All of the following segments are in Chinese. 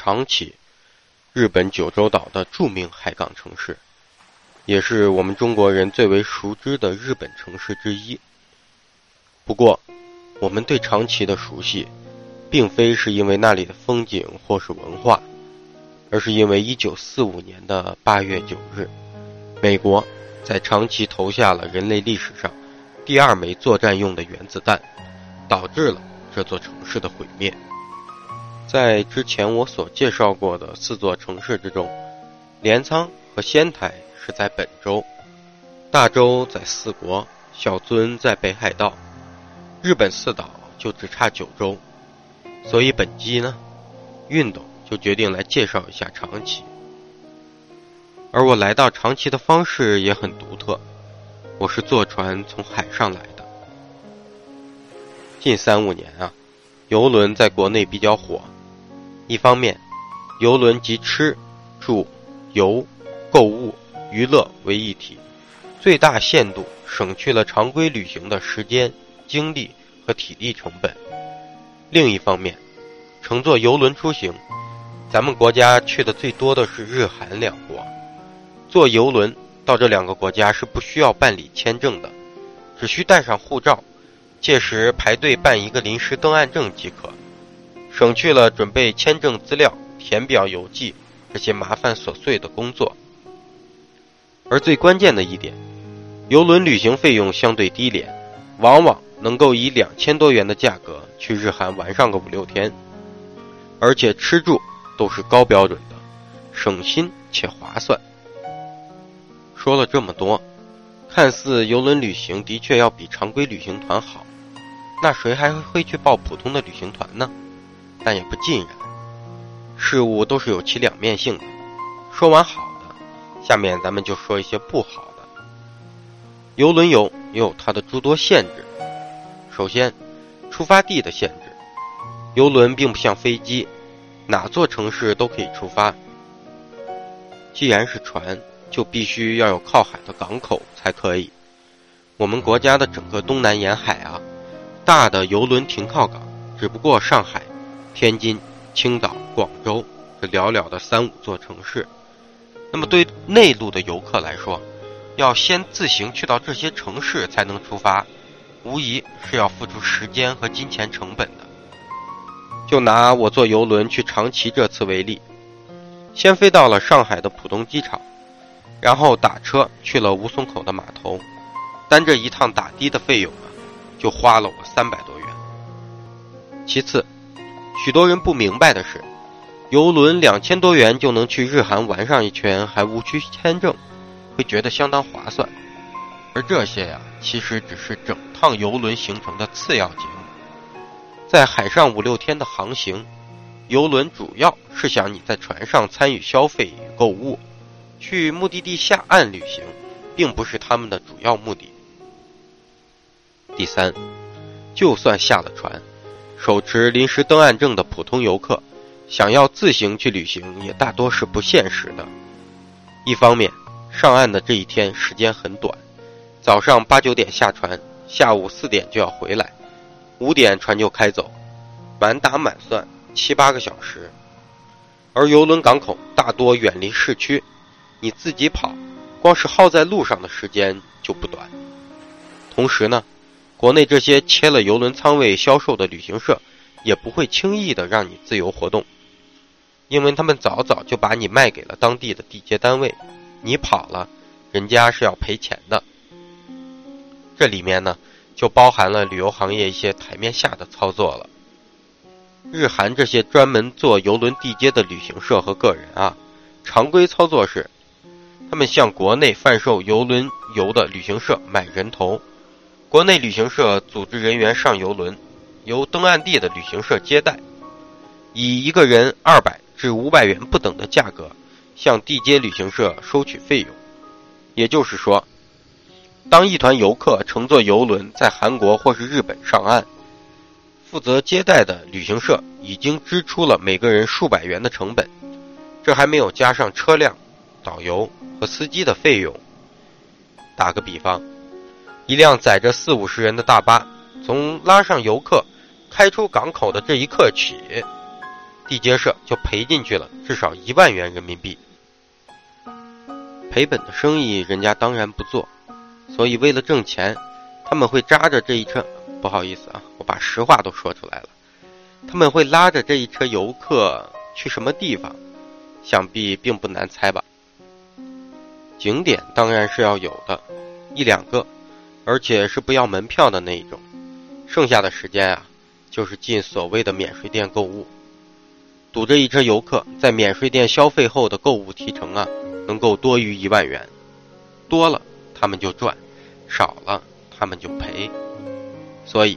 长崎，日本九州岛的著名海港城市，也是我们中国人最为熟知的日本城市之一。不过，我们对长崎的熟悉，并非是因为那里的风景或是文化，而是因为1945年的8月9日，美国在长崎投下了人类历史上第二枚作战用的原子弹，导致了这座城市的毁灭。在之前我所介绍过的四座城市之中，镰仓和仙台是在本州，大洲在四国，小樽在北海道，日本四岛就只差九州。所以本机呢，运动就决定来介绍一下长崎。而我来到长崎的方式也很独特，我是坐船从海上来的。近三五年啊，游轮在国内比较火。一方面，游轮集吃、住、游、购物、娱乐为一体，最大限度省去了常规旅行的时间、精力和体力成本。另一方面，乘坐游轮出行，咱们国家去的最多的是日韩两国。坐游轮到这两个国家是不需要办理签证的，只需带上护照，届时排队办一个临时登岸证即可。省去了准备签证资料、填表邮寄这些麻烦琐碎的工作，而最关键的一点，游轮旅行费用相对低廉，往往能够以两千多元的价格去日韩玩上个五六天，而且吃住都是高标准的，省心且划算。说了这么多，看似游轮旅行的确要比常规旅行团好，那谁还会去报普通的旅行团呢？但也不尽然，事物都是有其两面性的。说完好的，下面咱们就说一些不好的。游轮游也有它的诸多限制。首先，出发地的限制。游轮并不像飞机，哪座城市都可以出发。既然是船，就必须要有靠海的港口才可以。我们国家的整个东南沿海啊，大的游轮停靠港只不过上海。天津、青岛、广州这寥寥的三五座城市，那么对内陆的游客来说，要先自行去到这些城市才能出发，无疑是要付出时间和金钱成本的。就拿我坐游轮去长崎这次为例，先飞到了上海的浦东机场，然后打车去了吴淞口的码头，单这一趟打的的费用啊，就花了我三百多元。其次。许多人不明白的是，游轮两千多元就能去日韩玩上一圈，还无需签证，会觉得相当划算。而这些呀，其实只是整趟游轮行程的次要节目。在海上五六天的航行，游轮主要是想你在船上参与消费与购物，去目的地下岸旅行，并不是他们的主要目的。第三，就算下了船。手持临时登岸证的普通游客，想要自行去旅行，也大多是不现实的。一方面，上岸的这一天时间很短，早上八九点下船，下午四点就要回来，五点船就开走，满打满算七八个小时。而游轮港口大多远离市区，你自己跑，光是耗在路上的时间就不短。同时呢。国内这些切了游轮舱位销售的旅行社，也不会轻易的让你自由活动，因为他们早早就把你卖给了当地的地接单位，你跑了，人家是要赔钱的。这里面呢，就包含了旅游行业一些台面下的操作了。日韩这些专门做游轮地接的旅行社和个人啊，常规操作是，他们向国内贩售游轮游的旅行社买人头。国内旅行社组织人员上游轮，由登岸地的旅行社接待，以一个人二百至五百元不等的价格向地接旅行社收取费用。也就是说，当一团游客乘坐游轮在韩国或是日本上岸，负责接待的旅行社已经支出了每个人数百元的成本，这还没有加上车辆、导游和司机的费用。打个比方。一辆载着四五十人的大巴，从拉上游客、开出港口的这一刻起，地接社就赔进去了至少一万元人民币。赔本的生意人家当然不做，所以为了挣钱，他们会扎着这一车。不好意思啊，我把实话都说出来了。他们会拉着这一车游客去什么地方？想必并不难猜吧。景点当然是要有的，一两个，而且是不要门票的那一种。剩下的时间啊，就是进所谓的免税店购物，堵着一车游客在免税店消费后的购物提成啊，能够多于一万元，多了他们就赚，少了他们就赔。所以，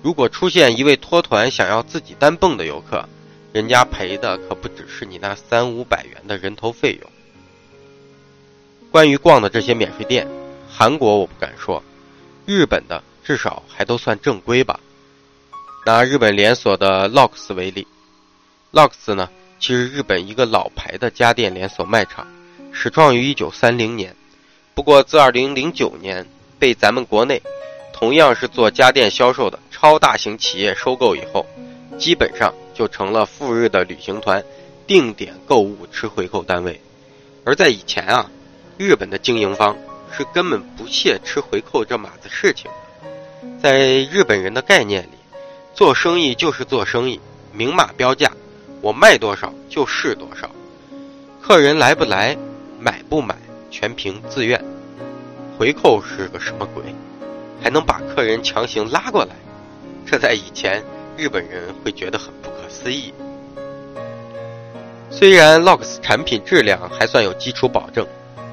如果出现一位脱团想要自己单蹦的游客，人家赔的可不只是你那三五百元的人头费用。关于逛的这些免税店，韩国我不敢说，日本的至少还都算正规吧。拿日本连锁的 LOX 为例，LOX 呢，其实日本一个老牌的家电连锁卖场，始创于1930年，不过自2009年被咱们国内同样是做家电销售的超大型企业收购以后，基本上就成了赴日的旅行团定点购物吃回扣单位。而在以前啊。日本的经营方是根本不屑吃回扣这码子事情的，在日本人的概念里，做生意就是做生意，明码标价，我卖多少就是多少，客人来不来，买不买，全凭自愿。回扣是个什么鬼？还能把客人强行拉过来？这在以前日本人会觉得很不可思议。虽然 LOX 产品质量还算有基础保证。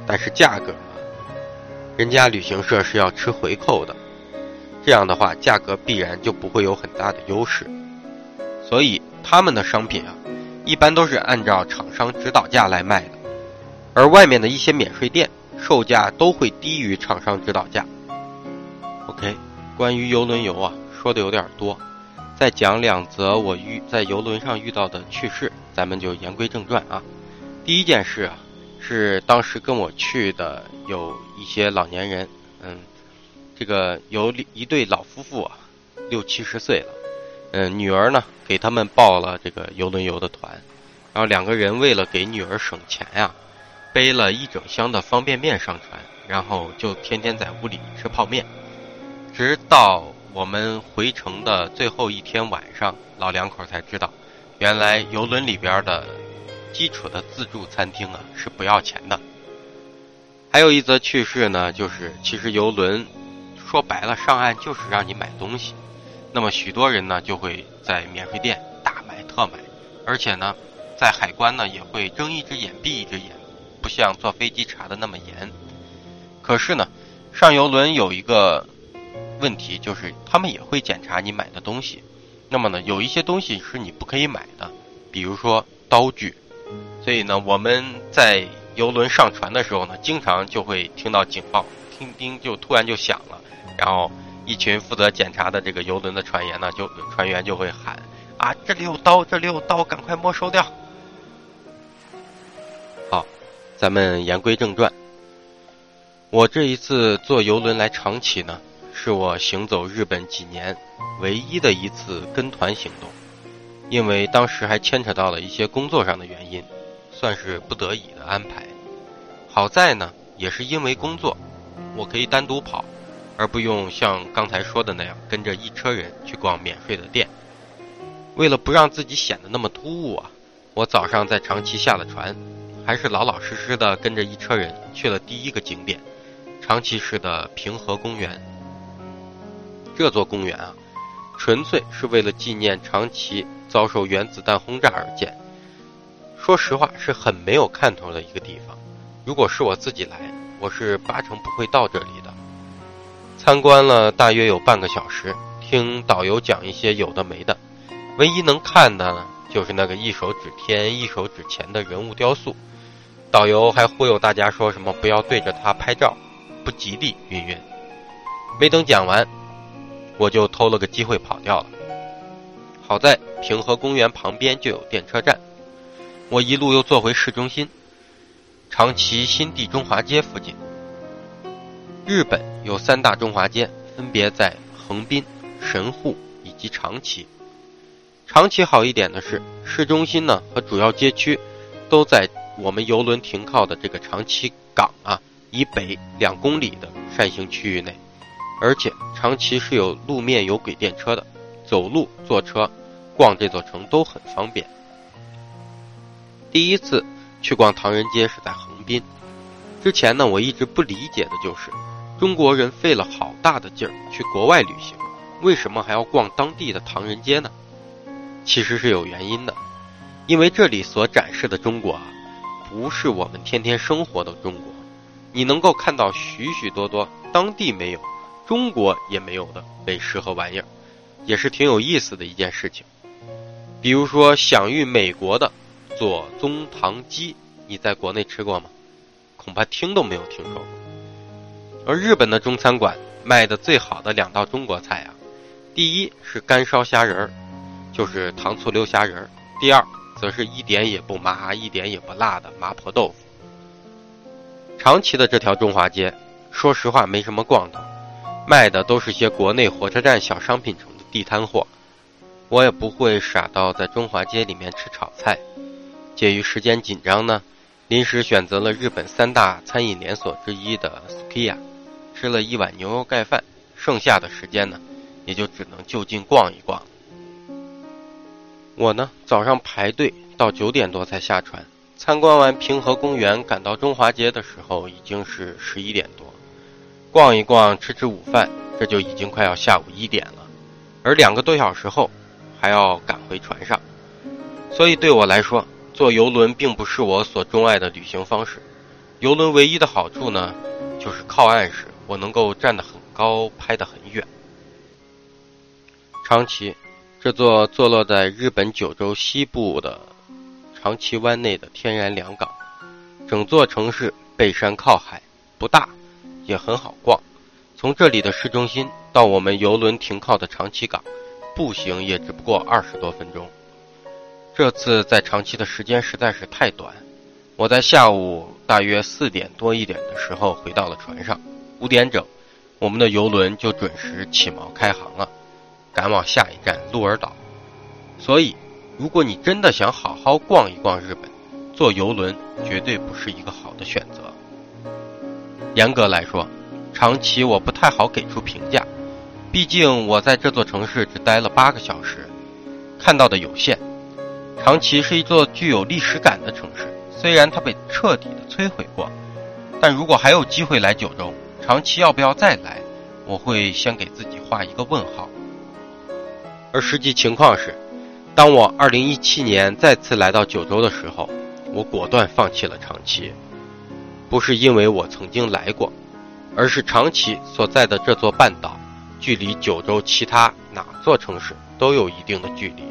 但是价格，人家旅行社是要吃回扣的，这样的话价格必然就不会有很大的优势，所以他们的商品啊，一般都是按照厂商指导价来卖的，而外面的一些免税店售价都会低于厂商指导价。OK，关于游轮游啊，说的有点多，再讲两则我遇在游轮上遇到的趣事，咱们就言归正传啊。第一件事啊。是当时跟我去的有一些老年人，嗯，这个有一对老夫妇啊，六七十岁了，嗯，女儿呢给他们报了这个游轮游的团，然后两个人为了给女儿省钱呀，背了一整箱的方便面上船，然后就天天在屋里吃泡面，直到我们回程的最后一天晚上，老两口才知道，原来游轮里边的。基础的自助餐厅啊是不要钱的。还有一则趣事呢，就是其实游轮说白了上岸就是让你买东西，那么许多人呢就会在免税店大买特买，而且呢在海关呢也会睁一只眼闭一只眼，不像坐飞机查的那么严。可是呢上游轮有一个问题，就是他们也会检查你买的东西，那么呢有一些东西是你不可以买的，比如说刀具。所以呢，我们在游轮上船的时候呢，经常就会听到警报，叮叮就突然就响了，然后一群负责检查的这个游轮的船员呢，就船员就会喊：“啊，这里有刀，这里有刀，赶快没收掉。”好，咱们言归正传。我这一次坐游轮来长崎呢，是我行走日本几年唯一的一次跟团行动。因为当时还牵扯到了一些工作上的原因，算是不得已的安排。好在呢，也是因为工作，我可以单独跑，而不用像刚才说的那样跟着一车人去逛免税的店。为了不让自己显得那么突兀啊，我早上在长崎下了船，还是老老实实的跟着一车人去了第一个景点——长崎市的平和公园。这座公园啊，纯粹是为了纪念长崎。遭受原子弹轰炸而建，说实话是很没有看头的一个地方。如果是我自己来，我是八成不会到这里的。参观了大约有半个小时，听导游讲一些有的没的，唯一能看的呢，就是那个一手指天一手指钱的人物雕塑。导游还忽悠大家说什么不要对着它拍照，不吉利，云云。没等讲完，我就偷了个机会跑掉了。好在平和公园旁边就有电车站，我一路又坐回市中心，长崎新地中华街附近。日本有三大中华街，分别在横滨、神户以及长崎。长崎好一点的是，市中心呢和主要街区都在我们游轮停靠的这个长崎港啊以北两公里的扇形区域内，而且长崎是有路面有轨电车的，走路、坐车、逛这座城都很方便。第一次去逛唐人街是在横滨，之前呢我一直不理解的就是，中国人费了好大的劲儿去国外旅行，为什么还要逛当地的唐人街呢？其实是有原因的，因为这里所展示的中国啊，不是我们天天生活的中国，你能够看到许许多多当地没有、中国也没有的美食和玩意儿，也是挺有意思的一件事情。比如说享誉美国的左宗棠鸡，你在国内吃过吗？恐怕听都没有听说过。而日本的中餐馆卖的最好的两道中国菜啊，第一是干烧虾仁儿。就是糖醋溜虾仁儿，第二则是一点也不麻、一点也不辣的麻婆豆腐。长崎的这条中华街，说实话没什么逛头，卖的都是些国内火车站小商品城的地摊货。我也不会傻到在中华街里面吃炒菜。介于时间紧张呢，临时选择了日本三大餐饮连锁之一的 Sukia，吃了一碗牛肉盖饭。剩下的时间呢，也就只能就近逛一逛。我呢，早上排队到九点多才下船，参观完平和公园，赶到中华街的时候已经是十一点多，逛一逛，吃吃午饭，这就已经快要下午一点了，而两个多小时后还要赶回船上，所以对我来说，坐游轮并不是我所钟爱的旅行方式。游轮唯一的好处呢，就是靠岸时我能够站得很高，拍得很远。长崎。这座坐落在日本九州西部的长崎湾内的天然良港，整座城市背山靠海，不大，也很好逛。从这里的市中心到我们游轮停靠的长崎港，步行也只不过二十多分钟。这次在长崎的时间实在是太短，我在下午大约四点多一点的时候回到了船上，五点整，我们的游轮就准时起锚开航了。赶往下一站鹿儿岛，所以，如果你真的想好好逛一逛日本，坐游轮绝对不是一个好的选择。严格来说，长崎我不太好给出评价，毕竟我在这座城市只待了八个小时，看到的有限。长崎是一座具有历史感的城市，虽然它被彻底的摧毁过，但如果还有机会来九州，长崎要不要再来，我会先给自己画一个问号。而实际情况是，当我2017年再次来到九州的时候，我果断放弃了长崎。不是因为我曾经来过，而是长崎所在的这座半岛，距离九州其他哪座城市都有一定的距离，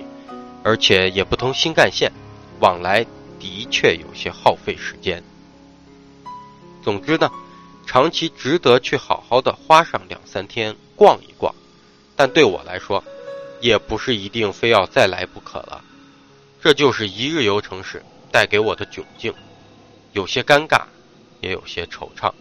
而且也不通新干线，往来的确有些耗费时间。总之呢，长崎值得去好好的花上两三天逛一逛，但对我来说，也不是一定非要再来不可了，这就是一日游城市带给我的窘境，有些尴尬，也有些惆怅。